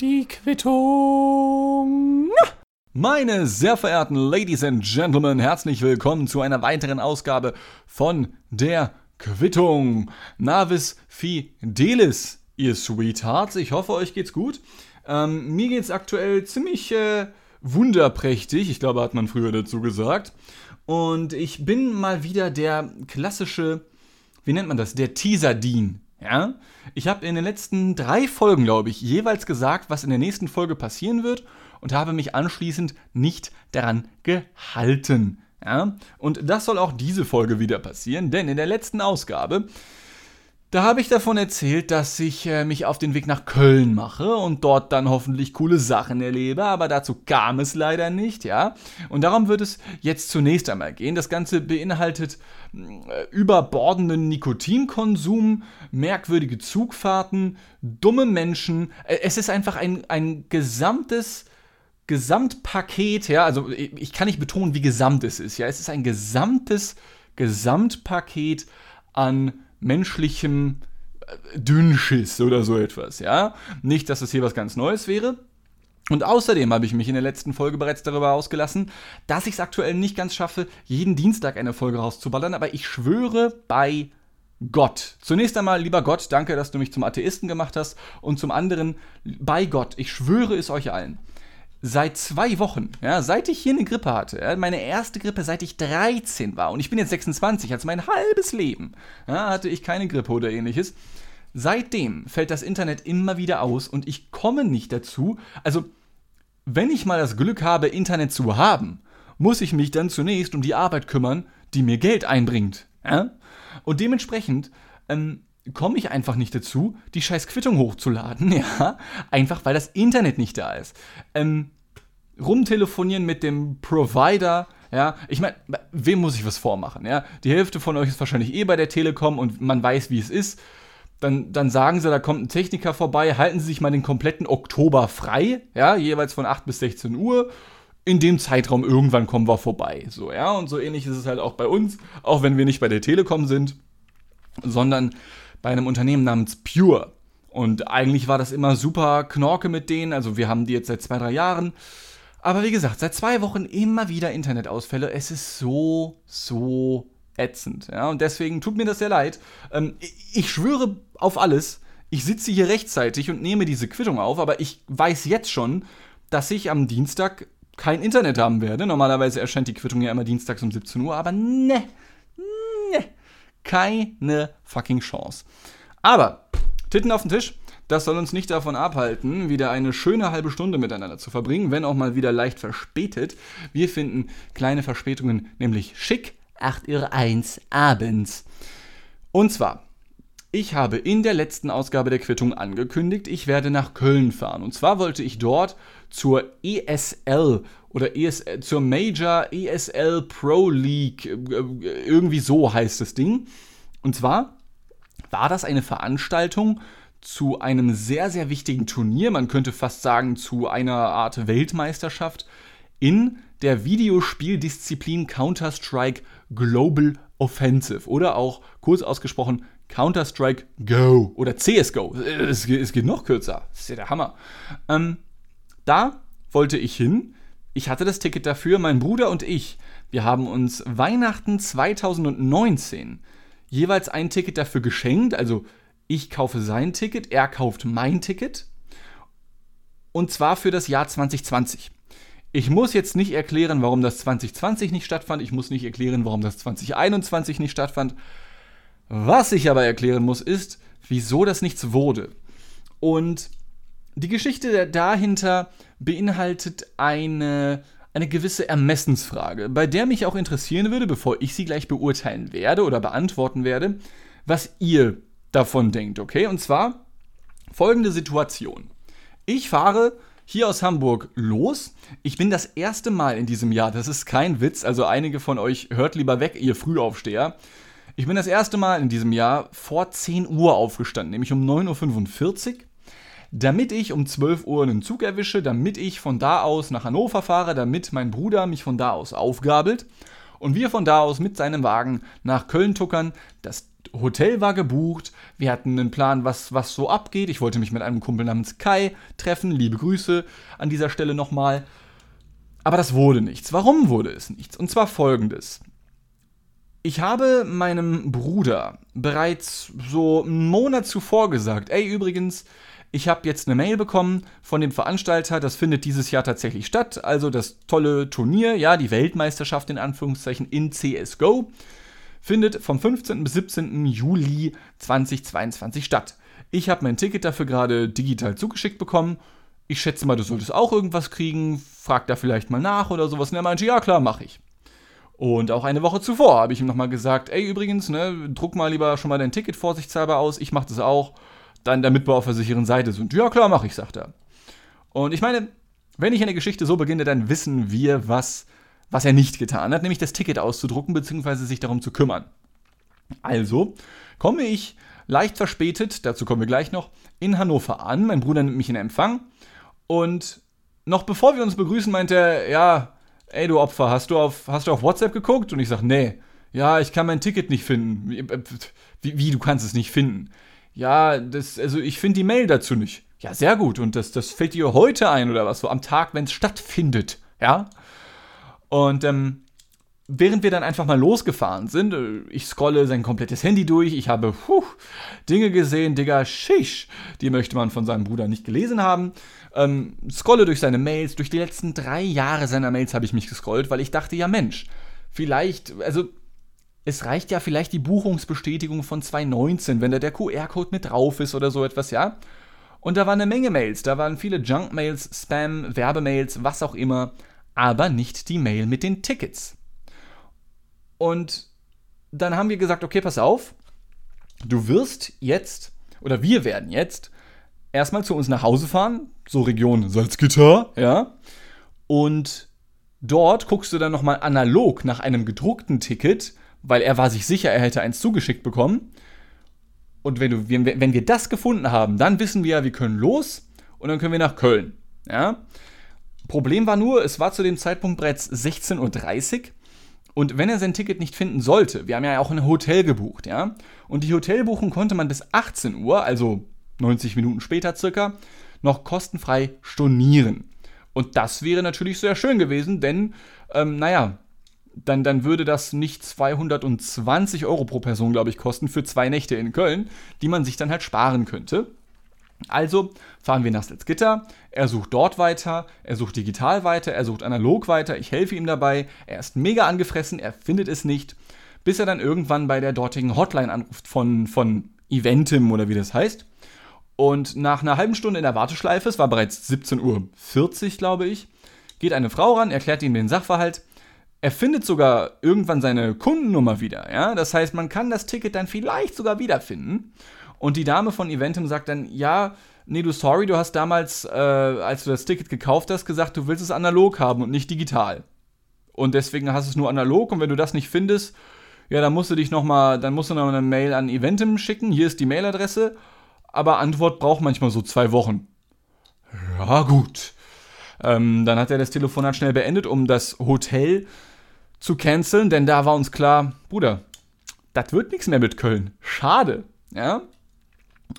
Die Quittung. Meine sehr verehrten Ladies and Gentlemen, herzlich willkommen zu einer weiteren Ausgabe von der Quittung. Navis Fidelis, ihr Sweethearts. Ich hoffe, euch geht's gut. Ähm, mir geht's aktuell ziemlich äh, wunderprächtig. Ich glaube, hat man früher dazu gesagt. Und ich bin mal wieder der klassische, wie nennt man das? Der Teaser-Dean. Ja? Ich habe in den letzten drei Folgen, glaube ich, jeweils gesagt, was in der nächsten Folge passieren wird und habe mich anschließend nicht daran gehalten. Ja? Und das soll auch diese Folge wieder passieren, denn in der letzten Ausgabe da habe ich davon erzählt, dass ich äh, mich auf den Weg nach Köln mache und dort dann hoffentlich coole Sachen erlebe, aber dazu kam es leider nicht, ja. Und darum wird es jetzt zunächst einmal gehen. Das Ganze beinhaltet äh, überbordenden Nikotinkonsum, merkwürdige Zugfahrten, dumme Menschen. Äh, es ist einfach ein, ein gesamtes Gesamtpaket, ja. Also ich, ich kann nicht betonen, wie gesamt es ist, ja. Es ist ein gesamtes Gesamtpaket an menschlichem äh, Dünnschiss oder so etwas, ja. Nicht, dass es hier was ganz Neues wäre. Und außerdem habe ich mich in der letzten Folge bereits darüber ausgelassen, dass ich es aktuell nicht ganz schaffe, jeden Dienstag eine Folge rauszuballern, aber ich schwöre bei Gott. Zunächst einmal, lieber Gott, danke, dass du mich zum Atheisten gemacht hast. Und zum anderen, bei Gott, ich schwöre es euch allen seit zwei Wochen, ja, seit ich hier eine Grippe hatte, ja, meine erste Grippe, seit ich 13 war und ich bin jetzt 26, also mein halbes Leben, ja, hatte ich keine Grippe oder ähnliches. Seitdem fällt das Internet immer wieder aus und ich komme nicht dazu. Also, wenn ich mal das Glück habe, Internet zu haben, muss ich mich dann zunächst um die Arbeit kümmern, die mir Geld einbringt. Ja? Und dementsprechend ähm, komme ich einfach nicht dazu, die scheiß Quittung hochzuladen, ja, einfach weil das Internet nicht da ist. Ähm, rumtelefonieren mit dem Provider, ja, ich meine, wem muss ich was vormachen, ja? Die Hälfte von euch ist wahrscheinlich eh bei der Telekom und man weiß, wie es ist. Dann, dann sagen sie, da kommt ein Techniker vorbei, halten sie sich mal den kompletten Oktober frei, ja, jeweils von 8 bis 16 Uhr. In dem Zeitraum irgendwann kommen wir vorbei, so, ja, und so ähnlich ist es halt auch bei uns, auch wenn wir nicht bei der Telekom sind, sondern bei einem Unternehmen namens Pure. Und eigentlich war das immer super Knorke mit denen. Also wir haben die jetzt seit zwei, drei Jahren. Aber wie gesagt, seit zwei Wochen immer wieder Internetausfälle. Es ist so, so ätzend. Ja? Und deswegen tut mir das sehr leid. Ähm, ich schwöre auf alles. Ich sitze hier rechtzeitig und nehme diese Quittung auf, aber ich weiß jetzt schon, dass ich am Dienstag kein Internet haben werde. Normalerweise erscheint die Quittung ja immer dienstags um 17 Uhr, aber ne, ne, keine fucking Chance. Aber, Titten auf den Tisch. Das soll uns nicht davon abhalten, wieder eine schöne halbe Stunde miteinander zu verbringen, wenn auch mal wieder leicht verspätet. Wir finden kleine Verspätungen nämlich schick. 8.01 Uhr abends. Und zwar, ich habe in der letzten Ausgabe der Quittung angekündigt, ich werde nach Köln fahren. Und zwar wollte ich dort zur ESL oder ESL, zur Major ESL Pro League, äh, irgendwie so heißt das Ding. Und zwar war das eine Veranstaltung zu einem sehr, sehr wichtigen Turnier, man könnte fast sagen zu einer Art Weltmeisterschaft in der Videospieldisziplin Counter-Strike Global Offensive oder auch kurz ausgesprochen Counter-Strike Go oder CSGO. Es, es, geht noch kürzer. Das ist ja der Hammer. Ähm, da wollte ich hin. Ich hatte das Ticket dafür. Mein Bruder und ich, wir haben uns Weihnachten 2019 jeweils ein Ticket dafür geschenkt. Also ich kaufe sein Ticket, er kauft mein Ticket. Und zwar für das Jahr 2020. Ich muss jetzt nicht erklären, warum das 2020 nicht stattfand. Ich muss nicht erklären, warum das 2021 nicht stattfand. Was ich aber erklären muss, ist, wieso das nichts wurde. Und die Geschichte dahinter beinhaltet eine, eine gewisse Ermessensfrage, bei der mich auch interessieren würde, bevor ich sie gleich beurteilen werde oder beantworten werde, was ihr davon denkt, okay? Und zwar folgende Situation. Ich fahre hier aus Hamburg los. Ich bin das erste Mal in diesem Jahr, das ist kein Witz, also einige von euch hört lieber weg, ihr Frühaufsteher. Ich bin das erste Mal in diesem Jahr vor 10 Uhr aufgestanden, nämlich um 9.45 Uhr, damit ich um 12 Uhr einen Zug erwische, damit ich von da aus nach Hannover fahre, damit mein Bruder mich von da aus aufgabelt und wir von da aus mit seinem Wagen nach Köln tuckern, das Hotel war gebucht, wir hatten einen Plan, was, was so abgeht. Ich wollte mich mit einem Kumpel namens Kai treffen. Liebe Grüße an dieser Stelle nochmal. Aber das wurde nichts. Warum wurde es nichts? Und zwar folgendes. Ich habe meinem Bruder bereits so einen Monat zuvor gesagt, ey übrigens, ich habe jetzt eine Mail bekommen von dem Veranstalter, das findet dieses Jahr tatsächlich statt, also das tolle Turnier, ja, die Weltmeisterschaft in Anführungszeichen in CSGO, findet vom 15. bis 17. Juli 2022 statt. Ich habe mein Ticket dafür gerade digital zugeschickt bekommen. Ich schätze mal, du solltest auch irgendwas kriegen. Frag da vielleicht mal nach oder sowas. Und er meinte, ja klar, mache ich. Und auch eine Woche zuvor habe ich ihm nochmal gesagt, ey übrigens, ne, druck mal lieber schon mal dein Ticket vorsichtshalber aus, ich mache das auch, dann damit wir auf der sicheren Seite sind. Ja klar, mache ich, sagt er. Und ich meine, wenn ich eine Geschichte so beginne, dann wissen wir, was, was er nicht getan hat, nämlich das Ticket auszudrucken bzw. sich darum zu kümmern. Also komme ich leicht verspätet, dazu kommen wir gleich noch, in Hannover an. Mein Bruder nimmt mich in Empfang und noch bevor wir uns begrüßen, meint er, ja, ey du Opfer, hast du auf, hast du auf WhatsApp geguckt? Und ich sage, nee. Ja, ich kann mein Ticket nicht finden. Wie, äh, wie, du kannst es nicht finden? Ja, das, also ich finde die Mail dazu nicht. Ja, sehr gut. Und das, das fällt dir heute ein oder was? So am Tag, wenn es stattfindet. Ja. Und ähm, während wir dann einfach mal losgefahren sind, äh, ich scrolle sein komplettes Handy durch, ich habe puh, Dinge gesehen, Digga, shish, die möchte man von seinem Bruder nicht gelesen haben. Ähm, scrolle durch seine Mails, durch die letzten drei Jahre seiner Mails habe ich mich gescrollt, weil ich dachte, ja Mensch, vielleicht, also es reicht ja vielleicht die Buchungsbestätigung von 2019, wenn da der QR-Code mit drauf ist oder so etwas, ja. Und da waren eine Menge Mails, da waren viele Junk-Mails, Spam, Werbemails, was auch immer, aber nicht die Mail mit den Tickets. Und dann haben wir gesagt, okay, pass auf, du wirst jetzt, oder wir werden jetzt, erstmal zu uns nach Hause fahren, so Region Salzgitter, ja, und dort guckst du dann nochmal analog nach einem gedruckten Ticket, weil er war sich sicher, er hätte eins zugeschickt bekommen. Und wenn, du, wenn wir das gefunden haben, dann wissen wir ja, wir können los und dann können wir nach Köln. Ja? Problem war nur, es war zu dem Zeitpunkt bereits 16.30 Uhr und wenn er sein Ticket nicht finden sollte, wir haben ja auch ein Hotel gebucht, ja, und die Hotelbuchung konnte man bis 18 Uhr, also 90 Minuten später circa, noch kostenfrei stornieren. Und das wäre natürlich sehr schön gewesen, denn, ähm, naja, dann, dann würde das nicht 220 Euro pro Person, glaube ich, kosten für zwei Nächte in Köln, die man sich dann halt sparen könnte. Also fahren wir nach Salzgitter, er sucht dort weiter, er sucht digital weiter, er sucht analog weiter, ich helfe ihm dabei, er ist mega angefressen, er findet es nicht, bis er dann irgendwann bei der dortigen Hotline anruft von, von Eventim oder wie das heißt. Und nach einer halben Stunde in der Warteschleife, es war bereits 17.40 Uhr, glaube ich, geht eine Frau ran, erklärt ihm den Sachverhalt. Er findet sogar irgendwann seine Kundennummer wieder, ja. Das heißt, man kann das Ticket dann vielleicht sogar wiederfinden. Und die Dame von Eventim sagt dann, ja, nee, du sorry, du hast damals, äh, als du das Ticket gekauft hast, gesagt, du willst es analog haben und nicht digital. Und deswegen hast du es nur analog und wenn du das nicht findest, ja, dann musst du dich noch mal, dann musst du noch eine Mail an Eventim schicken. Hier ist die Mailadresse, aber Antwort braucht manchmal so zwei Wochen. Ja, gut. Ähm, dann hat er das Telefonat schnell beendet, um das Hotel zu canceln, denn da war uns klar, Bruder, das wird nichts mehr mit Köln. Schade. Ja?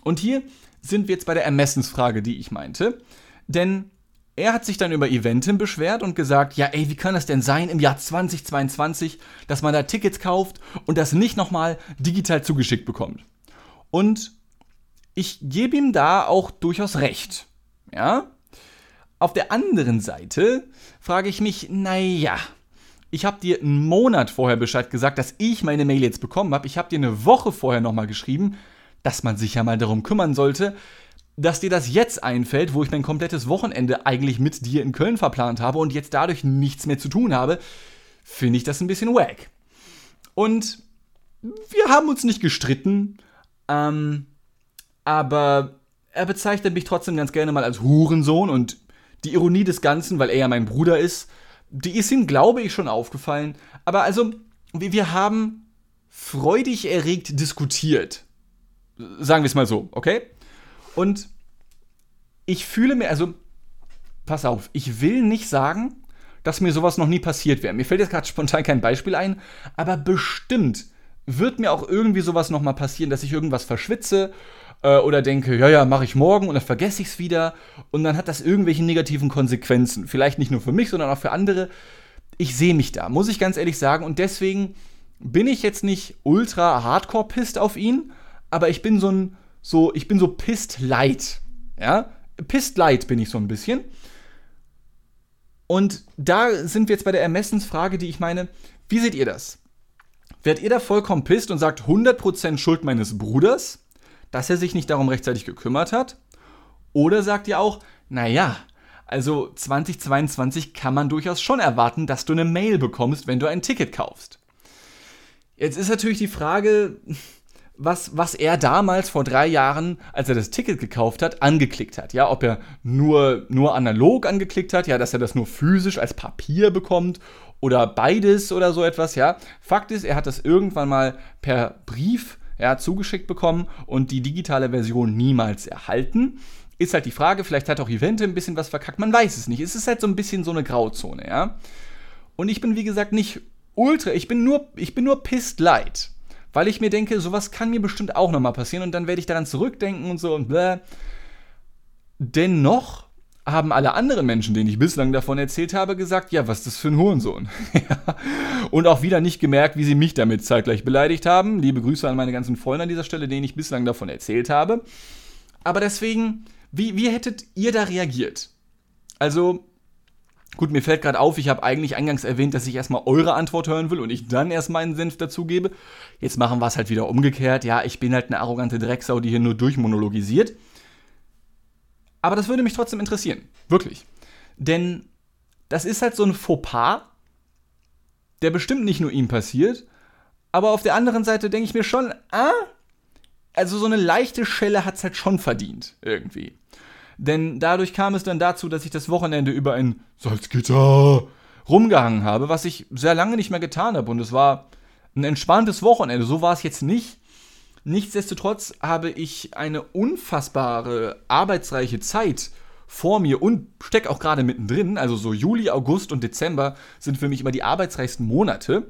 Und hier sind wir jetzt bei der Ermessensfrage, die ich meinte. Denn er hat sich dann über Eventim beschwert und gesagt, ja ey, wie kann das denn sein im Jahr 2022, dass man da Tickets kauft und das nicht nochmal digital zugeschickt bekommt. Und ich gebe ihm da auch durchaus recht. Ja? Auf der anderen Seite frage ich mich, naja, ich habe dir einen Monat vorher Bescheid gesagt, dass ich meine Mail jetzt bekommen habe. Ich habe dir eine Woche vorher nochmal geschrieben, dass man sich ja mal darum kümmern sollte, dass dir das jetzt einfällt, wo ich mein komplettes Wochenende eigentlich mit dir in Köln verplant habe und jetzt dadurch nichts mehr zu tun habe, finde ich das ein bisschen wack. Und wir haben uns nicht gestritten, ähm, aber er bezeichnet mich trotzdem ganz gerne mal als Hurensohn und die Ironie des Ganzen, weil er ja mein Bruder ist, die ist ihm, glaube ich, schon aufgefallen. Aber also, wir haben freudig erregt diskutiert. Sagen wir es mal so, okay? Und ich fühle mir, also, pass auf, ich will nicht sagen, dass mir sowas noch nie passiert wäre. Mir fällt jetzt gerade spontan kein Beispiel ein, aber bestimmt wird mir auch irgendwie sowas nochmal passieren, dass ich irgendwas verschwitze äh, oder denke, ja, ja, mache ich morgen und dann vergesse ich es wieder und dann hat das irgendwelche negativen Konsequenzen. Vielleicht nicht nur für mich, sondern auch für andere. Ich sehe mich da, muss ich ganz ehrlich sagen. Und deswegen bin ich jetzt nicht ultra hardcore pisst auf ihn, aber ich bin so ein, so, ich bin so pisst light. Ja? Pisst light bin ich so ein bisschen. Und da sind wir jetzt bei der Ermessensfrage, die ich meine, wie seht ihr das? Werdet ihr da vollkommen pisst und sagt 100% Schuld meines Bruders, dass er sich nicht darum rechtzeitig gekümmert hat? Oder sagt ihr auch, naja, also 2022 kann man durchaus schon erwarten, dass du eine Mail bekommst, wenn du ein Ticket kaufst. Jetzt ist natürlich die Frage, was, was er damals vor drei Jahren, als er das Ticket gekauft hat, angeklickt hat. Ja, ob er nur, nur analog angeklickt hat, ja, dass er das nur physisch als Papier bekommt oder beides oder so etwas, ja. Fakt ist, er hat das irgendwann mal per Brief ja, zugeschickt bekommen und die digitale Version niemals erhalten. Ist halt die Frage, vielleicht hat auch Evente ein bisschen was verkackt, man weiß es nicht. Es ist halt so ein bisschen so eine Grauzone, ja. Und ich bin, wie gesagt, nicht ultra, ich bin nur, ich bin nur pissed light. Weil ich mir denke, sowas kann mir bestimmt auch nochmal passieren und dann werde ich daran zurückdenken und so und bläh. Dennoch haben alle anderen Menschen, denen ich bislang davon erzählt habe, gesagt, ja, was ist das für ein Hurensohn? Und auch wieder nicht gemerkt, wie sie mich damit zeitgleich beleidigt haben. Liebe Grüße an meine ganzen Freunde an dieser Stelle, denen ich bislang davon erzählt habe. Aber deswegen, wie, wie hättet ihr da reagiert? Also, gut, mir fällt gerade auf, ich habe eigentlich eingangs erwähnt, dass ich erstmal eure Antwort hören will und ich dann erst meinen Senf dazugebe. Jetzt machen wir es halt wieder umgekehrt. Ja, ich bin halt eine arrogante Drecksau, die hier nur durchmonologisiert. Aber das würde mich trotzdem interessieren. Wirklich. Denn das ist halt so ein Fauxpas, der bestimmt nicht nur ihm passiert. Aber auf der anderen Seite denke ich mir schon, ah, also so eine leichte Schelle hat es halt schon verdient, irgendwie. Denn dadurch kam es dann dazu, dass ich das Wochenende über ein Salzgitter rumgehangen habe, was ich sehr lange nicht mehr getan habe. Und es war ein entspanntes Wochenende. So war es jetzt nicht. Nichtsdestotrotz habe ich eine unfassbare arbeitsreiche Zeit vor mir und stecke auch gerade mittendrin. Also so Juli, August und Dezember sind für mich immer die arbeitsreichsten Monate.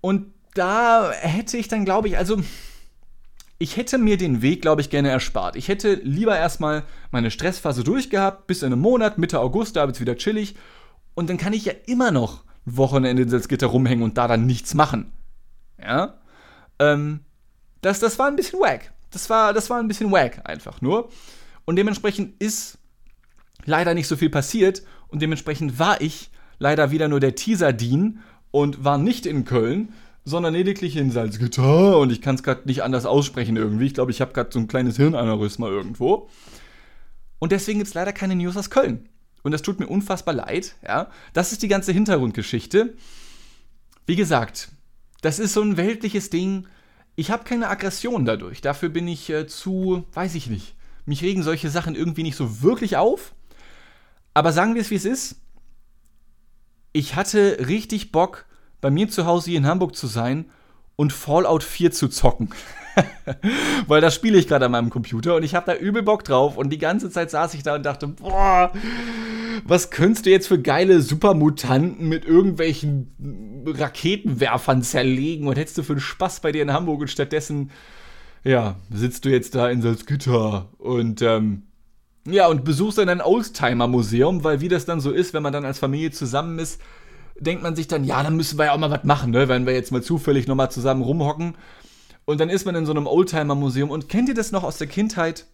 Und da hätte ich dann, glaube ich, also ich hätte mir den Weg, glaube ich, gerne erspart. Ich hätte lieber erstmal meine Stressphase durchgehabt, bis in einem Monat, Mitte August, da wird es wieder chillig. Und dann kann ich ja immer noch Wochenende in Salzgitter rumhängen und da dann nichts machen. Ja? Ähm, das, das war ein bisschen wack. Das war, das war ein bisschen wack einfach nur. Und dementsprechend ist leider nicht so viel passiert und dementsprechend war ich leider wieder nur der Teaser-Dean und war nicht in Köln, sondern lediglich in Salzgitter und ich kann es gerade nicht anders aussprechen irgendwie. Ich glaube, ich habe gerade so ein kleines Hirnaneurysma irgendwo. Und deswegen gibt es leider keine News aus Köln. Und das tut mir unfassbar leid, ja. Das ist die ganze Hintergrundgeschichte. Wie gesagt, das ist so ein weltliches Ding ich habe keine Aggression dadurch. Dafür bin ich äh, zu, weiß ich nicht. Mich regen solche Sachen irgendwie nicht so wirklich auf. Aber sagen wir es, wie es ist. Ich hatte richtig Bock, bei mir zu Hause hier in Hamburg zu sein und Fallout 4 zu zocken. Weil das spiele ich gerade an meinem Computer und ich habe da übel Bock drauf. Und die ganze Zeit saß ich da und dachte, boah, was könntest du jetzt für geile Supermutanten mit irgendwelchen Raketenwerfern zerlegen und hättest du für einen Spaß bei dir in Hamburg und stattdessen, ja, sitzt du jetzt da in Salzgitter und, ähm, ja, und besuchst dann ein Oldtimer-Museum, weil wie das dann so ist, wenn man dann als Familie zusammen ist, denkt man sich dann, ja, dann müssen wir ja auch mal was machen, ne, wenn wir jetzt mal zufällig nochmal zusammen rumhocken. Und dann ist man in so einem Oldtimer-Museum. Und kennt ihr das noch aus der Kindheit?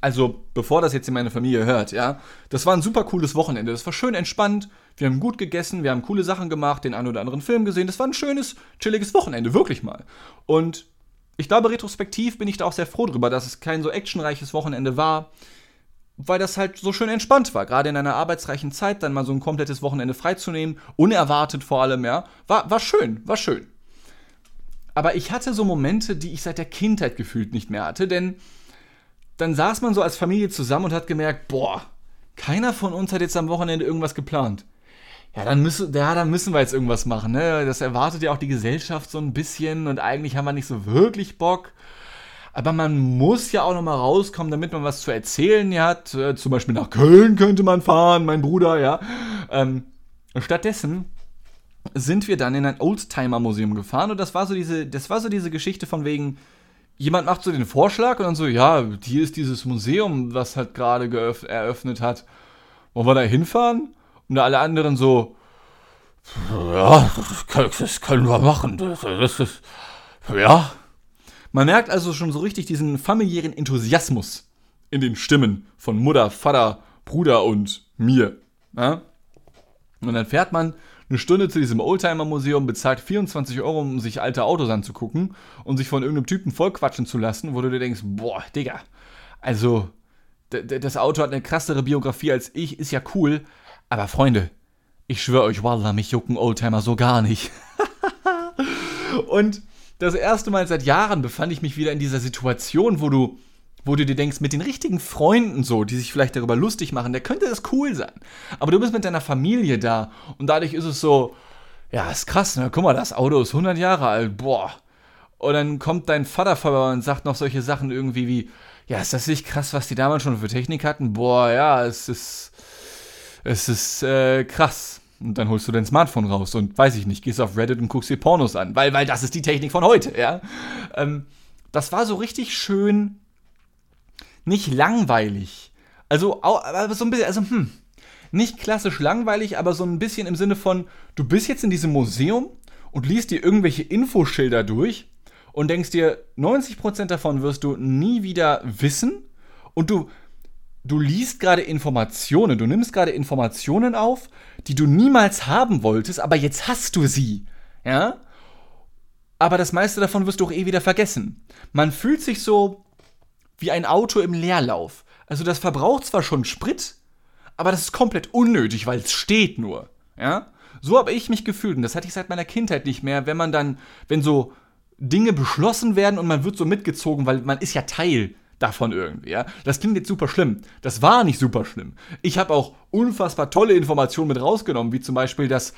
Also, bevor das jetzt in meine Familie hört, ja, das war ein super cooles Wochenende. Das war schön entspannt. Wir haben gut gegessen, wir haben coole Sachen gemacht, den einen oder anderen Film gesehen. Das war ein schönes, chilliges Wochenende, wirklich mal. Und ich glaube, retrospektiv bin ich da auch sehr froh drüber, dass es kein so actionreiches Wochenende war, weil das halt so schön entspannt war. Gerade in einer arbeitsreichen Zeit dann mal so ein komplettes Wochenende freizunehmen, unerwartet vor allem, ja, war, war schön, war schön. Aber ich hatte so Momente, die ich seit der Kindheit gefühlt nicht mehr hatte, denn dann saß man so als Familie zusammen und hat gemerkt, boah, keiner von uns hat jetzt am Wochenende irgendwas geplant. Ja, dann müssen, ja, dann müssen wir jetzt irgendwas machen. Ne? Das erwartet ja auch die Gesellschaft so ein bisschen und eigentlich haben wir nicht so wirklich Bock. Aber man muss ja auch noch mal rauskommen, damit man was zu erzählen hat. Äh, zum Beispiel nach Köln könnte man fahren, mein Bruder, ja. Ähm, stattdessen sind wir dann in ein Oldtimer-Museum gefahren und das war so diese, das war so diese Geschichte von wegen, jemand macht so den Vorschlag und dann so, ja, hier ist dieses Museum, was halt gerade eröffnet hat. Wollen wir da hinfahren? Und alle anderen so, ja, das können wir machen. Das, das ist, ja. Man merkt also schon so richtig diesen familiären Enthusiasmus in den Stimmen von Mutter, Vater, Bruder und mir. Ja? Und dann fährt man eine Stunde zu diesem Oldtimer-Museum, bezahlt 24 Euro, um sich alte Autos anzugucken und sich von irgendeinem Typen vollquatschen zu lassen, wo du dir denkst, boah, Digga, also, das Auto hat eine krassere Biografie als ich, ist ja cool, aber Freunde, ich schwöre euch, Wallah, mich jucken Oldtimer so gar nicht. und das erste Mal seit Jahren befand ich mich wieder in dieser Situation, wo du wo du dir denkst, mit den richtigen Freunden so, die sich vielleicht darüber lustig machen, der könnte das cool sein. Aber du bist mit deiner Familie da und dadurch ist es so, ja, ist krass, ne? Guck mal, das Auto ist 100 Jahre alt, boah. Und dann kommt dein Vater vorbei und sagt noch solche Sachen irgendwie wie, ja, ist das nicht krass, was die damals schon für Technik hatten? Boah, ja, es ist, es ist äh, krass. Und dann holst du dein Smartphone raus und weiß ich nicht, gehst auf Reddit und guckst dir Pornos an, weil, weil das ist die Technik von heute, ja. Ähm, das war so richtig schön nicht langweilig. Also, aber so ein bisschen, also, hm, nicht klassisch langweilig, aber so ein bisschen im Sinne von, du bist jetzt in diesem Museum und liest dir irgendwelche Infoschilder durch und denkst dir, 90% davon wirst du nie wieder wissen und du, du liest gerade Informationen, du nimmst gerade Informationen auf, die du niemals haben wolltest, aber jetzt hast du sie. Ja? Aber das meiste davon wirst du auch eh wieder vergessen. Man fühlt sich so wie ein Auto im Leerlauf. Also das verbraucht zwar schon Sprit, aber das ist komplett unnötig, weil es steht nur. Ja? So habe ich mich gefühlt und das hatte ich seit meiner Kindheit nicht mehr, wenn man dann, wenn so Dinge beschlossen werden und man wird so mitgezogen, weil man ist ja Teil davon irgendwie, ja. Das klingt jetzt super schlimm. Das war nicht super schlimm. Ich habe auch unfassbar tolle Informationen mit rausgenommen, wie zum Beispiel, dass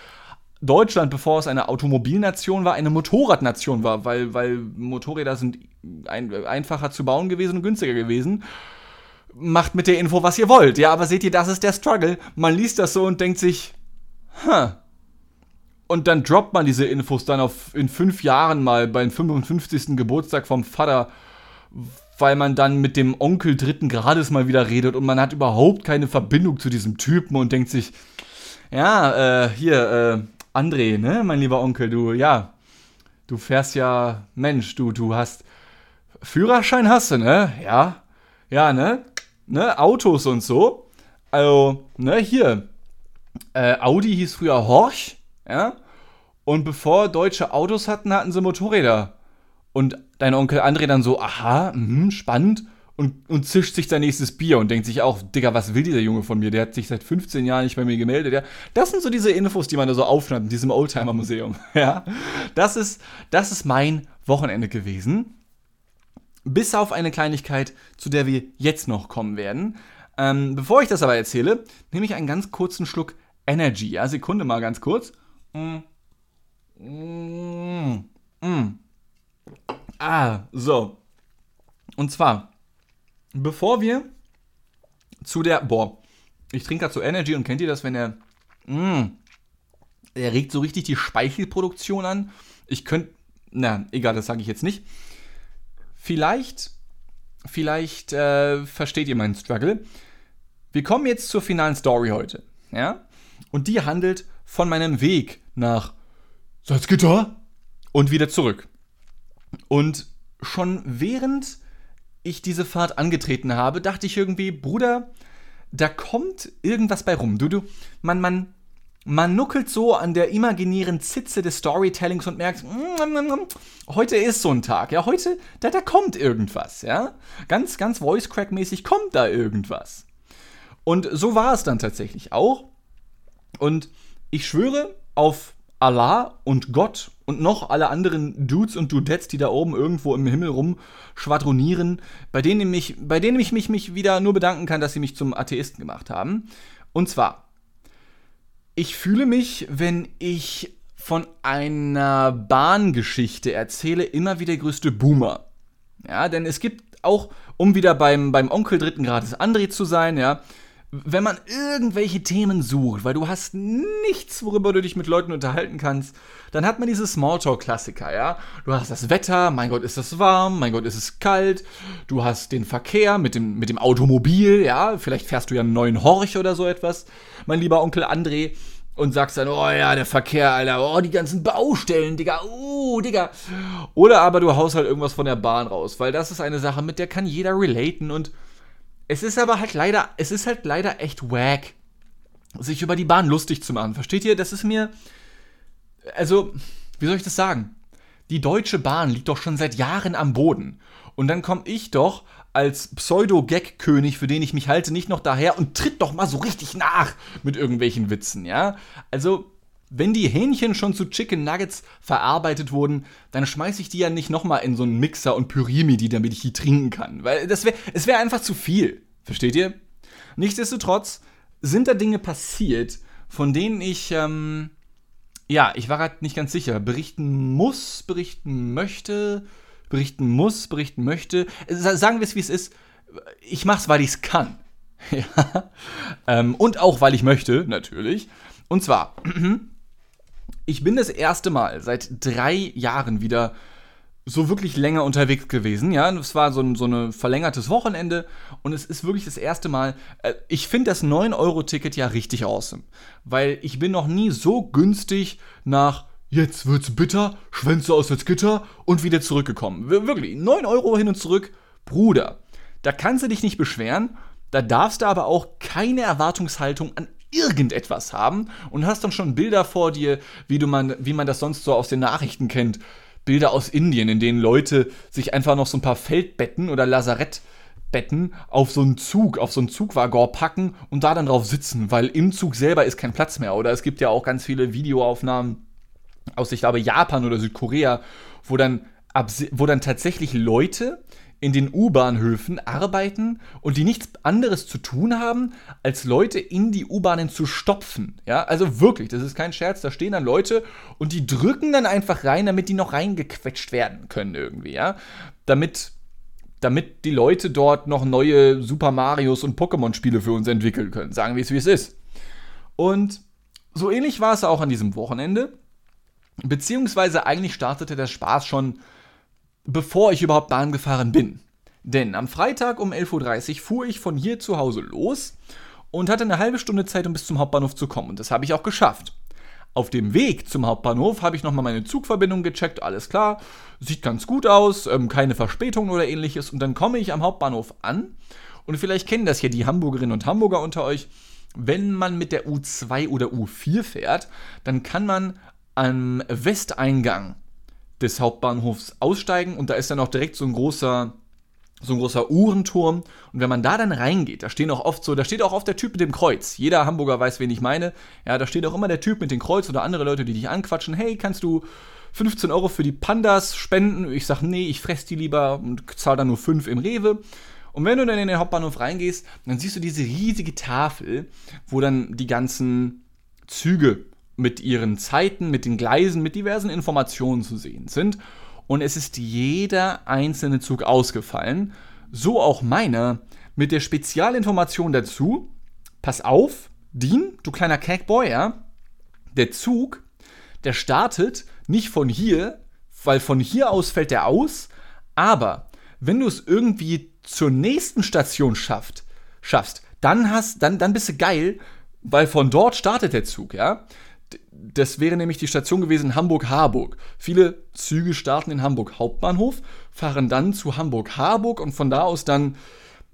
Deutschland, bevor es eine Automobilnation war, eine Motorradnation war, weil, weil Motorräder sind ein, einfacher zu bauen gewesen und günstiger gewesen. Macht mit der Info, was ihr wollt. Ja, aber seht ihr, das ist der Struggle. Man liest das so und denkt sich, huh. Und dann droppt man diese Infos dann auf in fünf Jahren mal beim 55. Geburtstag vom Vater, weil man dann mit dem Onkel dritten Grades mal wieder redet und man hat überhaupt keine Verbindung zu diesem Typen und denkt sich, ja, äh, hier, äh, André, ne, mein lieber Onkel, du, ja, du fährst ja, Mensch, du, du hast Führerschein hast du, ne? Ja. Ja, ne? Ne, Autos und so. Also, ne, hier. Äh, Audi hieß früher Horch, ja? Und bevor deutsche Autos hatten, hatten sie Motorräder. Und dein Onkel André dann so, aha, mh, spannend und, und zischt sich sein nächstes Bier und denkt sich auch, Digga, was will dieser Junge von mir? Der hat sich seit 15 Jahren nicht bei mir gemeldet. Ja? Das sind so diese Infos, die man da so aufschnappt in diesem Oldtimer-Museum. Ja? Das, ist, das ist mein Wochenende gewesen. Bis auf eine Kleinigkeit, zu der wir jetzt noch kommen werden. Ähm, bevor ich das aber erzähle, nehme ich einen ganz kurzen Schluck Energy. Ja, Sekunde mal ganz kurz. Mm. Mm. Mm. Ah, so. Und zwar bevor wir zu der, boah, ich trinke so Energy und kennt ihr das, wenn er, mh, mm, er regt so richtig die Speichelproduktion an. Ich könnte, na, egal, das sage ich jetzt nicht. Vielleicht, vielleicht äh, versteht ihr meinen Struggle. Wir kommen jetzt zur finalen Story heute, ja? Und die handelt von meinem Weg nach Salzgitter und wieder zurück. Und schon während ich diese Fahrt angetreten habe, dachte ich irgendwie, Bruder, da kommt irgendwas bei rum. Du, du, man, man, man nuckelt so an der imaginären Zitze des Storytellings und merkt, mm, mm, mm, heute ist so ein Tag, ja, heute, da, da kommt irgendwas, ja. Ganz, ganz Voice-Crack-mäßig kommt da irgendwas. Und so war es dann tatsächlich auch. Und ich schwöre auf Allah und Gott und noch alle anderen Dudes und Dudettes, die da oben irgendwo im Himmel rumschwadronieren, bei denen, mich, bei denen ich mich, mich wieder nur bedanken kann, dass sie mich zum Atheisten gemacht haben. Und zwar, ich fühle mich, wenn ich von einer Bahngeschichte erzähle, immer wie der größte Boomer. Ja, denn es gibt auch, um wieder beim, beim Onkel dritten Grades André zu sein, ja, wenn man irgendwelche Themen sucht, weil du hast nichts, worüber du dich mit Leuten unterhalten kannst, dann hat man diese Smalltalk-Klassiker, ja. Du hast das Wetter, mein Gott, ist es warm, mein Gott, ist es kalt. Du hast den Verkehr mit dem, mit dem Automobil, ja. Vielleicht fährst du ja einen neuen Horch oder so etwas, mein lieber Onkel André. Und sagst dann, oh ja, der Verkehr, Alter, oh, die ganzen Baustellen, Digga, uh, Digga. Oder aber du haust halt irgendwas von der Bahn raus, weil das ist eine Sache, mit der kann jeder relaten und es ist aber halt leider, es ist halt leider echt wack, sich über die Bahn lustig zu machen. Versteht ihr? Das ist mir. Also, wie soll ich das sagen? Die Deutsche Bahn liegt doch schon seit Jahren am Boden. Und dann komme ich doch als Pseudo-Gag-König, für den ich mich halte, nicht noch daher und tritt doch mal so richtig nach mit irgendwelchen Witzen, ja? Also, wenn die Hähnchen schon zu Chicken Nuggets verarbeitet wurden, dann schmeiße ich die ja nicht nochmal in so einen Mixer und püriere mir die, damit ich die trinken kann. Weil das wäre, es wäre einfach zu viel. Versteht ihr? Nichtsdestotrotz sind da Dinge passiert, von denen ich, ähm, ja, ich war gerade nicht ganz sicher, berichten muss, berichten möchte, berichten muss, berichten möchte. Sagen wir es, wie es ist. Ich mach's, weil ich es kann. ja. Ähm, und auch, weil ich möchte, natürlich. Und zwar, ich bin das erste Mal seit drei Jahren wieder so wirklich länger unterwegs gewesen. Ja, es war so ein so ein verlängertes Wochenende und es ist wirklich das erste Mal. Äh, ich finde das 9-Euro-Ticket ja richtig awesome, weil ich bin noch nie so günstig nach jetzt wird's bitter, Schwänze aus das Gitter und wieder zurückgekommen. Wirklich, 9 Euro hin und zurück, Bruder. Da kannst du dich nicht beschweren, da darfst du aber auch keine Erwartungshaltung an irgendetwas haben und hast dann schon Bilder vor dir, wie, du man, wie man das sonst so aus den Nachrichten kennt. Bilder aus Indien, in denen Leute sich einfach noch so ein paar Feldbetten oder Lazarettbetten auf so einen Zug, auf so einen Zugwaggon packen und da dann drauf sitzen, weil im Zug selber ist kein Platz mehr. Oder es gibt ja auch ganz viele Videoaufnahmen aus, ich glaube, Japan oder Südkorea, wo dann, wo dann tatsächlich Leute in den U-Bahnhöfen arbeiten und die nichts anderes zu tun haben, als Leute in die U-Bahnen zu stopfen. Ja, also wirklich, das ist kein Scherz, da stehen dann Leute und die drücken dann einfach rein, damit die noch reingequetscht werden können irgendwie, ja. Damit, damit die Leute dort noch neue Super Marios und Pokémon-Spiele für uns entwickeln können. Sagen wir es, wie es ist. Und so ähnlich war es auch an diesem Wochenende. Beziehungsweise eigentlich startete der Spaß schon bevor ich überhaupt Bahn gefahren bin. Denn am Freitag um 11.30 Uhr fuhr ich von hier zu Hause los und hatte eine halbe Stunde Zeit, um bis zum Hauptbahnhof zu kommen. Und das habe ich auch geschafft. Auf dem Weg zum Hauptbahnhof habe ich nochmal meine Zugverbindung gecheckt, alles klar, sieht ganz gut aus, ähm, keine Verspätung oder ähnliches. Und dann komme ich am Hauptbahnhof an und vielleicht kennen das ja die Hamburgerinnen und Hamburger unter euch. Wenn man mit der U2 oder U4 fährt, dann kann man am Westeingang des Hauptbahnhofs aussteigen und da ist dann auch direkt so ein großer so ein großer Uhrenturm und wenn man da dann reingeht, da stehen auch oft so, da steht auch oft der Typ mit dem Kreuz. Jeder Hamburger weiß, wen ich meine. Ja, da steht auch immer der Typ mit dem Kreuz oder andere Leute, die dich anquatschen. Hey, kannst du 15 Euro für die Pandas spenden? Ich sag, nee, ich fress die lieber und zahle dann nur 5 im Rewe. Und wenn du dann in den Hauptbahnhof reingehst, dann siehst du diese riesige Tafel, wo dann die ganzen Züge mit ihren Zeiten, mit den Gleisen, mit diversen Informationen zu sehen sind. Und es ist jeder einzelne Zug ausgefallen. So auch meiner mit der Spezialinformation dazu. Pass auf, Dean, du kleiner Cackboy, ja. Der Zug, der startet nicht von hier, weil von hier aus fällt er aus. Aber wenn du es irgendwie zur nächsten Station schafft, schaffst, dann hast, dann, dann bist du geil, weil von dort startet der Zug, ja das wäre nämlich die Station gewesen Hamburg-Harburg. Viele Züge starten in Hamburg Hauptbahnhof, fahren dann zu Hamburg-Harburg und von da aus dann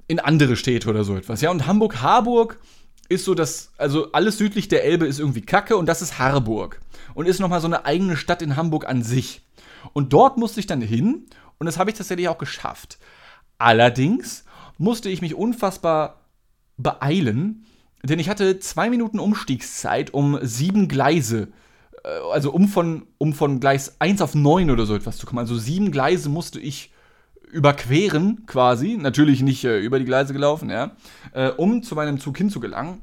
in andere Städte oder so etwas. Ja, und Hamburg-Harburg ist so das, also alles südlich der Elbe ist irgendwie Kacke und das ist Harburg. Und ist nochmal so eine eigene Stadt in Hamburg an sich. Und dort musste ich dann hin und das habe ich tatsächlich auch geschafft. Allerdings musste ich mich unfassbar beeilen, denn ich hatte zwei Minuten Umstiegszeit, um sieben Gleise, äh, also um von, um von Gleis 1 auf 9 oder so etwas zu kommen. Also sieben Gleise musste ich überqueren, quasi. Natürlich nicht äh, über die Gleise gelaufen, ja. Äh, um zu meinem Zug hinzugelangen.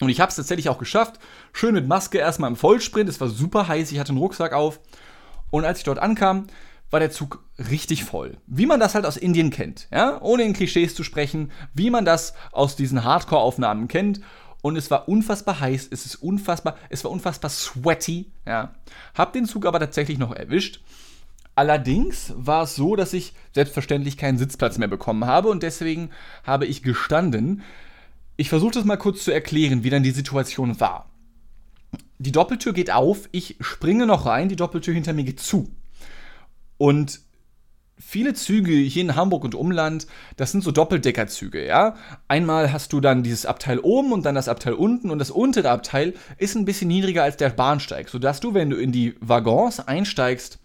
Und ich habe es tatsächlich auch geschafft. Schön mit Maske erstmal im Vollsprint. Es war super heiß. Ich hatte einen Rucksack auf. Und als ich dort ankam, war der Zug richtig voll. Wie man das halt aus Indien kennt, ja, ohne in Klischees zu sprechen, wie man das aus diesen Hardcore-Aufnahmen kennt. Und es war unfassbar heiß, es ist unfassbar, es war unfassbar sweaty, ja. Hab den Zug aber tatsächlich noch erwischt. Allerdings war es so, dass ich selbstverständlich keinen Sitzplatz mehr bekommen habe und deswegen habe ich gestanden. Ich versuche das mal kurz zu erklären, wie dann die Situation war. Die Doppeltür geht auf, ich springe noch rein, die Doppeltür hinter mir geht zu. Und viele Züge hier in Hamburg und Umland, das sind so Doppeldeckerzüge, ja. Einmal hast du dann dieses Abteil oben und dann das Abteil unten und das untere Abteil ist ein bisschen niedriger als der Bahnsteig, sodass du, wenn du in die Waggons einsteigst,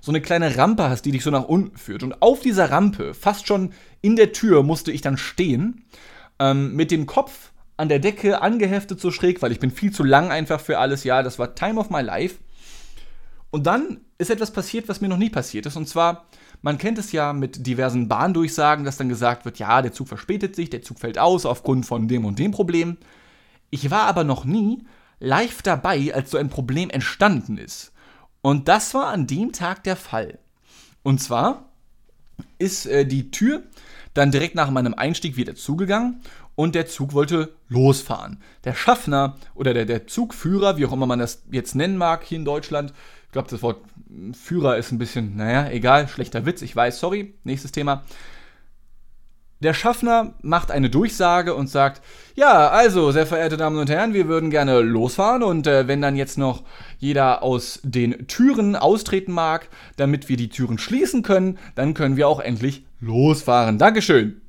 so eine kleine Rampe hast, die dich so nach unten führt. Und auf dieser Rampe, fast schon in der Tür, musste ich dann stehen, ähm, mit dem Kopf an der Decke angeheftet so schräg, weil ich bin viel zu lang einfach für alles. Ja, das war Time of my life. Und dann ist etwas passiert, was mir noch nie passiert ist. Und zwar, man kennt es ja mit diversen Bahndurchsagen, dass dann gesagt wird, ja, der Zug verspätet sich, der Zug fällt aus aufgrund von dem und dem Problem. Ich war aber noch nie live dabei, als so ein Problem entstanden ist. Und das war an dem Tag der Fall. Und zwar ist äh, die Tür dann direkt nach meinem Einstieg wieder zugegangen und der Zug wollte losfahren. Der Schaffner oder der, der Zugführer, wie auch immer man das jetzt nennen mag hier in Deutschland, ich glaube, das Wort Führer ist ein bisschen, naja, egal, schlechter Witz, ich weiß, sorry, nächstes Thema. Der Schaffner macht eine Durchsage und sagt, ja, also, sehr verehrte Damen und Herren, wir würden gerne losfahren und äh, wenn dann jetzt noch jeder aus den Türen austreten mag, damit wir die Türen schließen können, dann können wir auch endlich losfahren. Dankeschön.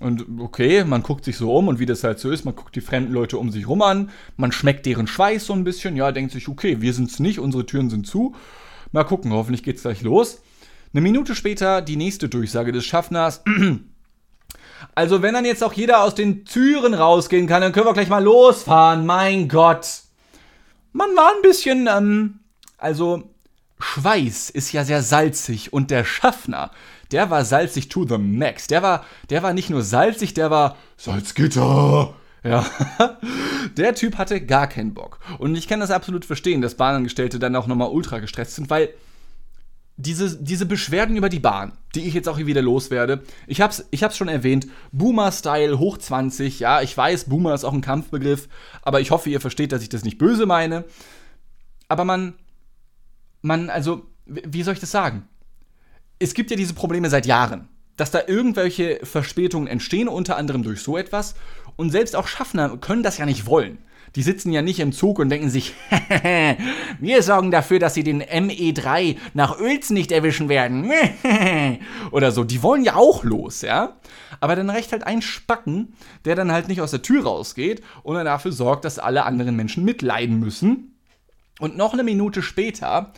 Und okay, man guckt sich so um und wie das halt so ist, man guckt die fremden Leute um sich rum an, man schmeckt deren Schweiß so ein bisschen, ja, denkt sich, okay, wir sind's nicht, unsere Türen sind zu. Mal gucken, hoffentlich geht's gleich los. Eine Minute später die nächste Durchsage des Schaffners. Also, wenn dann jetzt auch jeder aus den Türen rausgehen kann, dann können wir gleich mal losfahren. Mein Gott. Man war ein bisschen, ähm, also, Schweiß ist ja sehr salzig und der Schaffner, der war salzig to the max. Der war, der war nicht nur salzig, der war Salzgitter. Ja, der Typ hatte gar keinen Bock. Und ich kann das absolut verstehen, dass Bahnangestellte dann auch nochmal ultra gestresst sind, weil diese, diese Beschwerden über die Bahn, die ich jetzt auch hier wieder loswerde, ich hab's, ich hab's schon erwähnt, Boomer-Style hoch 20, ja, ich weiß, Boomer ist auch ein Kampfbegriff, aber ich hoffe, ihr versteht, dass ich das nicht böse meine. Aber man, man, also, wie soll ich das sagen? Es gibt ja diese Probleme seit Jahren, dass da irgendwelche Verspätungen entstehen, unter anderem durch so etwas. Und selbst auch Schaffner können das ja nicht wollen. Die sitzen ja nicht im Zug und denken sich, wir sorgen dafür, dass sie den ME3 nach Uelzen nicht erwischen werden. Oder so. Die wollen ja auch los, ja. Aber dann reicht halt ein Spacken, der dann halt nicht aus der Tür rausgeht und dann dafür sorgt, dass alle anderen Menschen mitleiden müssen. Und noch eine Minute später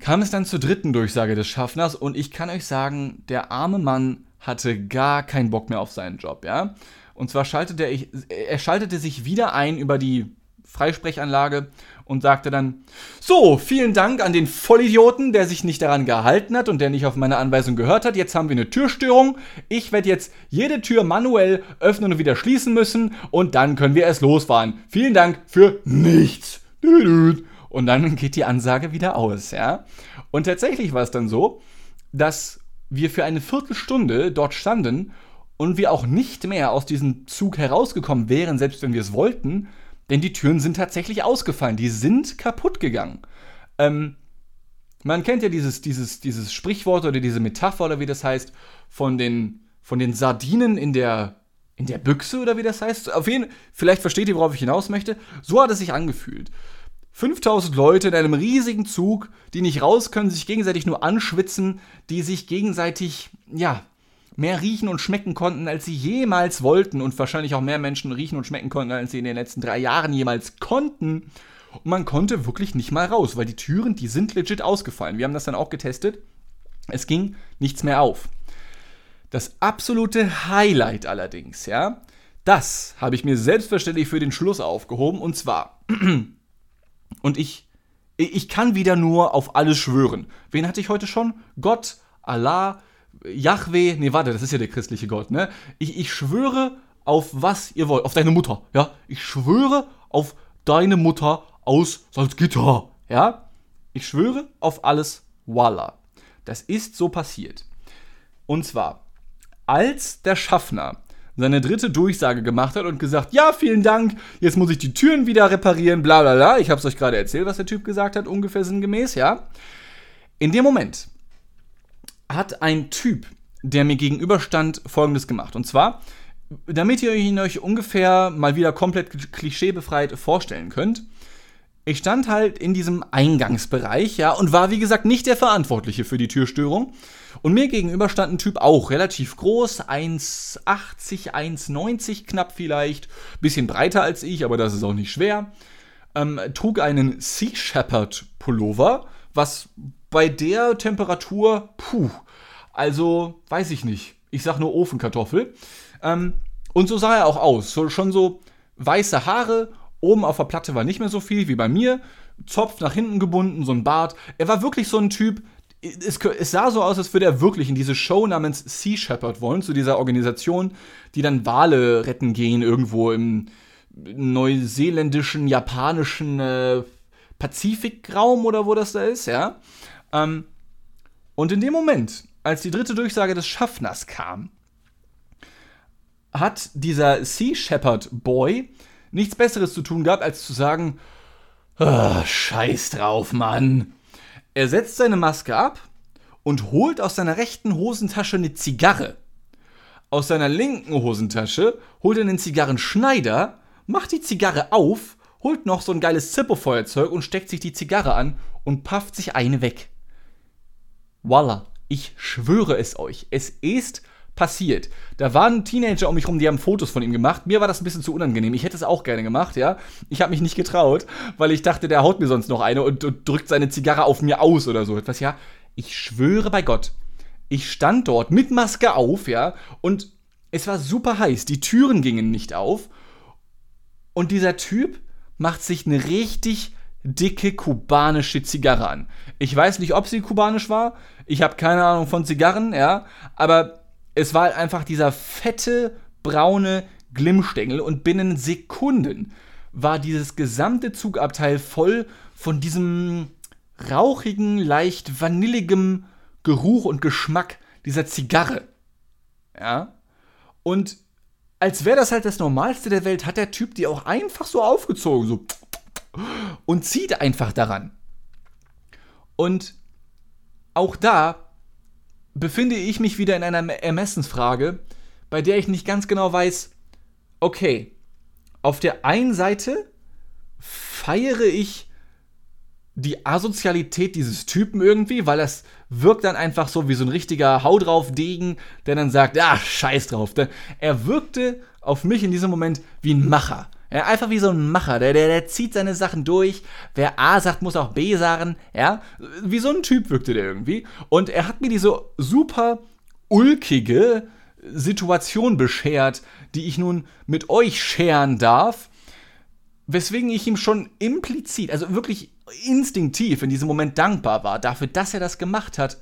kam es dann zur dritten Durchsage des Schaffners und ich kann euch sagen, der arme Mann hatte gar keinen Bock mehr auf seinen Job, ja. Und zwar schaltete er, er schaltete sich wieder ein über die Freisprechanlage und sagte dann: So, vielen Dank an den Vollidioten, der sich nicht daran gehalten hat und der nicht auf meine Anweisung gehört hat. Jetzt haben wir eine Türstörung. Ich werde jetzt jede Tür manuell öffnen und wieder schließen müssen und dann können wir erst losfahren. Vielen Dank für nichts. Und dann geht die Ansage wieder aus, ja. Und tatsächlich war es dann so, dass wir für eine Viertelstunde dort standen und wir auch nicht mehr aus diesem Zug herausgekommen wären, selbst wenn wir es wollten, denn die Türen sind tatsächlich ausgefallen, die sind kaputt gegangen. Ähm, man kennt ja dieses, dieses, dieses Sprichwort oder diese Metapher oder wie das heißt, von den, von den Sardinen in der, in der Büchse oder wie das heißt. Auf jeden vielleicht versteht ihr, worauf ich hinaus möchte. So hat es sich angefühlt. 5000 Leute in einem riesigen Zug, die nicht raus können, sich gegenseitig nur anschwitzen, die sich gegenseitig, ja, mehr riechen und schmecken konnten, als sie jemals wollten und wahrscheinlich auch mehr Menschen riechen und schmecken konnten, als sie in den letzten drei Jahren jemals konnten. Und man konnte wirklich nicht mal raus, weil die Türen, die sind legit ausgefallen. Wir haben das dann auch getestet. Es ging nichts mehr auf. Das absolute Highlight allerdings, ja, das habe ich mir selbstverständlich für den Schluss aufgehoben und zwar, und ich, ich kann wieder nur auf alles schwören. Wen hatte ich heute schon? Gott, Allah, Yahweh, nee, warte, das ist ja der christliche Gott, ne? Ich, ich schwöre auf was ihr wollt, auf deine Mutter, ja? Ich schwöre auf deine Mutter aus Salzgitter, ja? Ich schwöre auf alles, voila. Das ist so passiert. Und zwar, als der Schaffner seine dritte Durchsage gemacht hat und gesagt, ja, vielen Dank, jetzt muss ich die Türen wieder reparieren, bla bla bla. Ich habe es euch gerade erzählt, was der Typ gesagt hat, ungefähr sinngemäß, ja. In dem Moment hat ein Typ, der mir gegenüberstand, folgendes gemacht. Und zwar, damit ihr ihn euch ungefähr mal wieder komplett klischeebefreit vorstellen könnt, ich stand halt in diesem Eingangsbereich, ja, und war wie gesagt nicht der Verantwortliche für die Türstörung. Und mir gegenüber stand ein Typ auch relativ groß, 1,80, 1,90 knapp vielleicht, bisschen breiter als ich, aber das ist auch nicht schwer. Ähm, trug einen Sea Shepherd Pullover, was bei der Temperatur, puh, also weiß ich nicht. Ich sag nur Ofenkartoffel. Ähm, und so sah er auch aus. So, schon so weiße Haare Oben auf der Platte war nicht mehr so viel wie bei mir. Zopf nach hinten gebunden, so ein Bart. Er war wirklich so ein Typ. Es, es sah so aus, als würde er wirklich in diese Show namens Sea Shepherd wollen, zu dieser Organisation, die dann Wale retten gehen, irgendwo im neuseeländischen, japanischen äh, Pazifikraum oder wo das da ist, ja. Ähm, und in dem Moment, als die dritte Durchsage des Schaffners kam, hat dieser Sea Shepherd Boy nichts Besseres zu tun gehabt, als zu sagen, oh, scheiß drauf, Mann. Er setzt seine Maske ab und holt aus seiner rechten Hosentasche eine Zigarre. Aus seiner linken Hosentasche holt er einen Zigarrenschneider, macht die Zigarre auf, holt noch so ein geiles Zippo-Feuerzeug und steckt sich die Zigarre an und pafft sich eine weg. Voila, ich schwöre es euch, es ist passiert. Da waren Teenager um mich rum, die haben Fotos von ihm gemacht. Mir war das ein bisschen zu unangenehm. Ich hätte es auch gerne gemacht, ja. Ich habe mich nicht getraut, weil ich dachte, der haut mir sonst noch eine und, und drückt seine Zigarre auf mir aus oder so etwas, ja. Ich schwöre bei Gott, ich stand dort mit Maske auf, ja, und es war super heiß. Die Türen gingen nicht auf. Und dieser Typ macht sich eine richtig dicke kubanische Zigarre an. Ich weiß nicht, ob sie kubanisch war. Ich habe keine Ahnung von Zigarren, ja. Aber es war einfach dieser fette, braune Glimmstängel und binnen Sekunden war dieses gesamte Zugabteil voll von diesem rauchigen, leicht vanilligem Geruch und Geschmack dieser Zigarre. Ja? Und als wäre das halt das Normalste der Welt, hat der Typ die auch einfach so aufgezogen, so und zieht einfach daran. Und auch da befinde ich mich wieder in einer Ermessensfrage, bei der ich nicht ganz genau weiß, okay, auf der einen Seite feiere ich die Asozialität dieses Typen irgendwie, weil das wirkt dann einfach so wie so ein richtiger Hau drauf Degen, der dann sagt, ja, scheiß drauf. Er wirkte auf mich in diesem Moment wie ein Macher. Ja, einfach wie so ein Macher, der, der, der zieht seine Sachen durch. Wer A sagt, muss auch B sagen. Ja, wie so ein Typ wirkte der irgendwie. Und er hat mir diese super ulkige Situation beschert, die ich nun mit euch scheren darf. Weswegen ich ihm schon implizit, also wirklich instinktiv in diesem Moment dankbar war dafür, dass er das gemacht hat.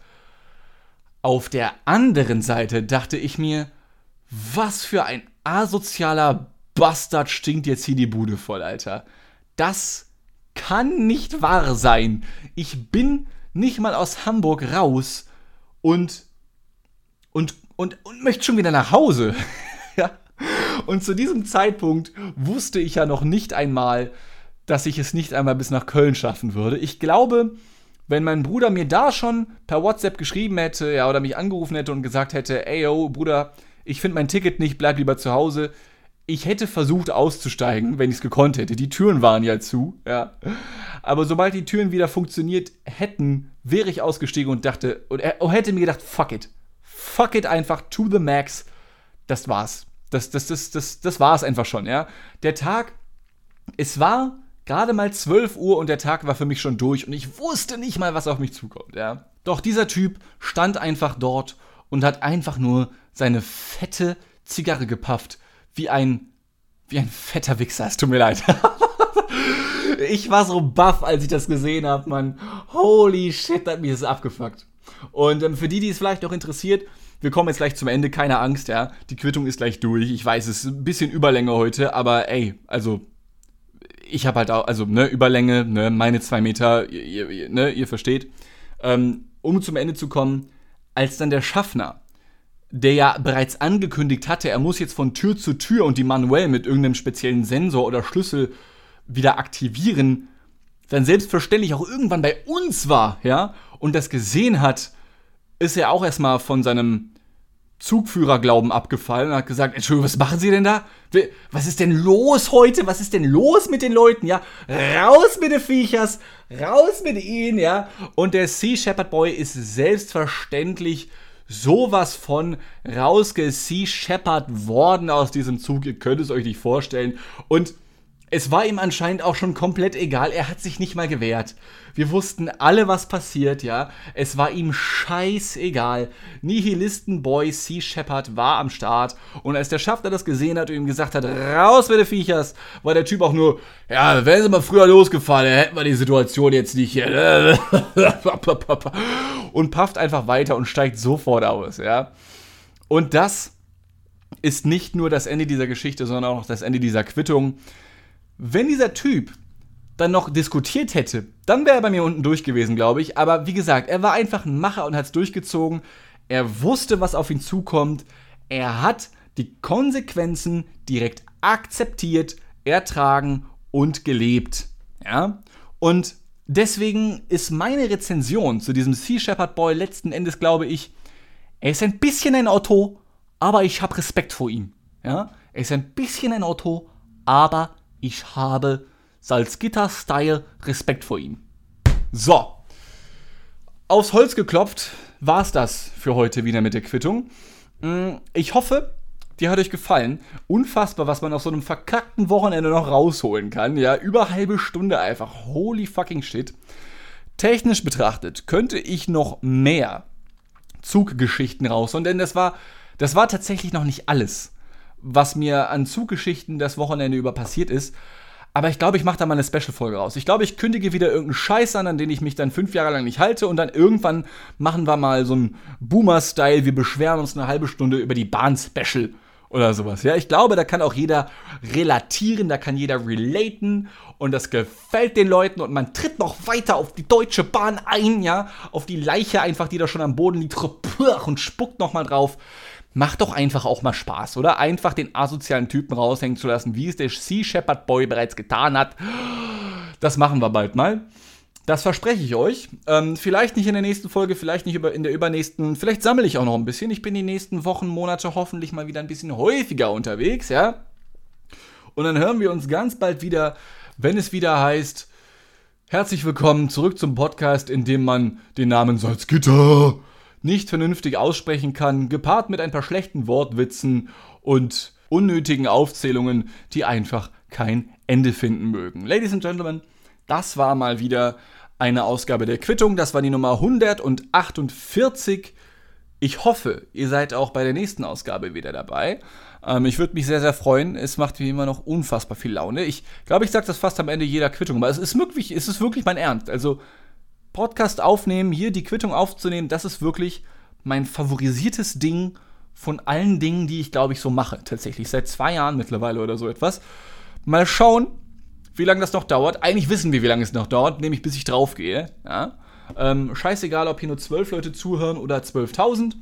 Auf der anderen Seite dachte ich mir, was für ein asozialer Bastard stinkt jetzt hier die Bude voll, Alter. Das kann nicht wahr sein. Ich bin nicht mal aus Hamburg raus und und und, und möchte schon wieder nach Hause. ja. Und zu diesem Zeitpunkt wusste ich ja noch nicht einmal, dass ich es nicht einmal bis nach Köln schaffen würde. Ich glaube, wenn mein Bruder mir da schon per WhatsApp geschrieben hätte, ja, oder mich angerufen hätte und gesagt hätte, ey, yo, Bruder, ich finde mein Ticket nicht, bleib lieber zu Hause, ich hätte versucht auszusteigen, wenn ich es gekonnt hätte. Die Türen waren ja zu, ja. Aber sobald die Türen wieder funktioniert hätten, wäre ich ausgestiegen und dachte, und hätte mir gedacht, fuck it. Fuck it einfach to the max. Das war's. Das, das, das, das, das war's einfach schon, ja. Der Tag, es war gerade mal 12 Uhr und der Tag war für mich schon durch und ich wusste nicht mal, was auf mich zukommt, ja. Doch dieser Typ stand einfach dort und hat einfach nur seine fette Zigarre gepafft wie ein, wie ein fetter Wichser. Es tut mir leid. ich war so baff, als ich das gesehen habe, Mann. Holy shit, hat mich das abgefuckt. Und ähm, für die, die es vielleicht noch interessiert, wir kommen jetzt gleich zum Ende, keine Angst, ja. Die Quittung ist gleich durch. Ich weiß, es ist ein bisschen Überlänge heute, aber ey, also ich habe halt auch, also ne, Überlänge, ne, meine zwei Meter, ihr, ihr, ne, ihr versteht. Ähm, um zum Ende zu kommen, als dann der Schaffner, der ja bereits angekündigt hatte, er muss jetzt von Tür zu Tür und die manuell mit irgendeinem speziellen Sensor oder Schlüssel wieder aktivieren, dann selbstverständlich auch irgendwann bei uns war, ja, und das gesehen hat, ist er auch erstmal von seinem Zugführerglauben abgefallen und hat gesagt, Entschuldigung, was machen Sie denn da? Was ist denn los heute? Was ist denn los mit den Leuten, ja? Raus mit den Viechers, raus mit ihnen, ja? Und der Sea Shepherd Boy ist selbstverständlich sowas von rausge-Sea Shepherd worden aus diesem Zug. Ihr könnt es euch nicht vorstellen. Und es war ihm anscheinend auch schon komplett egal. Er hat sich nicht mal gewehrt. Wir wussten alle, was passiert, ja. Es war ihm scheißegal. Nihilistenboy Sea Shepherd war am Start. Und als der Schaffner das gesehen hat und ihm gesagt hat, raus mit den Viechers, war der Typ auch nur, ja, wären sie mal früher losgefallen, hätten wir die Situation jetzt nicht hier. und pafft einfach weiter und steigt sofort aus, ja. Und das ist nicht nur das Ende dieser Geschichte, sondern auch das Ende dieser Quittung. Wenn dieser Typ dann noch diskutiert hätte, dann wäre er bei mir unten durch gewesen, glaube ich. Aber wie gesagt, er war einfach ein Macher und hat es durchgezogen. Er wusste, was auf ihn zukommt. Er hat die Konsequenzen direkt akzeptiert, ertragen und gelebt. Ja? Und deswegen ist meine Rezension zu diesem Sea Shepherd Boy letzten Endes, glaube ich, er ist ein bisschen ein Auto, aber ich habe Respekt vor ihm. Ja? Er ist ein bisschen ein Auto, aber ich habe Salzgitter-Style Respekt vor ihm. So. Aufs Holz geklopft war es das für heute wieder mit der Quittung. Mm, ich hoffe, dir hat euch gefallen. Unfassbar, was man auf so einem verkackten Wochenende noch rausholen kann. Ja, über halbe Stunde einfach. Holy fucking shit. Technisch betrachtet könnte ich noch mehr Zuggeschichten rausholen, denn das war, das war tatsächlich noch nicht alles was mir an Zuggeschichten das Wochenende über passiert ist. Aber ich glaube, ich mache da mal eine Special-Folge raus. Ich glaube, ich kündige wieder irgendeinen Scheiß an, an den ich mich dann fünf Jahre lang nicht halte. Und dann irgendwann machen wir mal so einen Boomer-Style. Wir beschweren uns eine halbe Stunde über die Bahn-Special oder sowas. Ja, ich glaube, da kann auch jeder relatieren, da kann jeder relaten und das gefällt den Leuten und man tritt noch weiter auf die Deutsche Bahn ein, ja, auf die Leiche einfach, die da schon am Boden liegt und spuckt nochmal drauf macht doch einfach auch mal Spaß, oder? Einfach den asozialen Typen raushängen zu lassen, wie es der Sea Shepherd Boy bereits getan hat. Das machen wir bald mal. Das verspreche ich euch. Ähm, vielleicht nicht in der nächsten Folge, vielleicht nicht in der übernächsten. Vielleicht sammle ich auch noch ein bisschen. Ich bin die nächsten Wochen, Monate hoffentlich mal wieder ein bisschen häufiger unterwegs, ja? Und dann hören wir uns ganz bald wieder, wenn es wieder heißt, herzlich willkommen zurück zum Podcast, in dem man den Namen Salzgitter nicht vernünftig aussprechen kann, gepaart mit ein paar schlechten Wortwitzen und unnötigen Aufzählungen, die einfach kein Ende finden mögen. Ladies and Gentlemen, das war mal wieder eine Ausgabe der Quittung. Das war die Nummer 148. Ich hoffe, ihr seid auch bei der nächsten Ausgabe wieder dabei. Ähm, ich würde mich sehr, sehr freuen. Es macht wie immer noch unfassbar viel Laune. Ich glaube, ich sage das fast am Ende jeder Quittung, aber es ist wirklich, es ist wirklich mein Ernst. Also Podcast aufnehmen, hier die Quittung aufzunehmen, das ist wirklich mein favorisiertes Ding von allen Dingen, die ich glaube ich so mache. Tatsächlich seit zwei Jahren mittlerweile oder so etwas. Mal schauen, wie lange das noch dauert. Eigentlich wissen wir, wie lange es noch dauert, nämlich bis ich draufgehe. Ja? Ähm, scheißegal, ob hier nur zwölf Leute zuhören oder 12.000.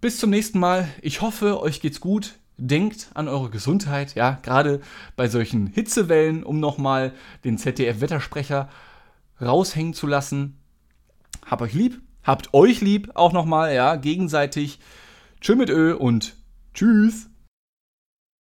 Bis zum nächsten Mal. Ich hoffe, euch geht's gut. Denkt an eure Gesundheit, ja, gerade bei solchen Hitzewellen, um nochmal den ZDF-Wettersprecher raushängen zu lassen. Hab euch lieb, habt euch lieb auch nochmal, ja, gegenseitig. Tschö mit Ö und tschüss.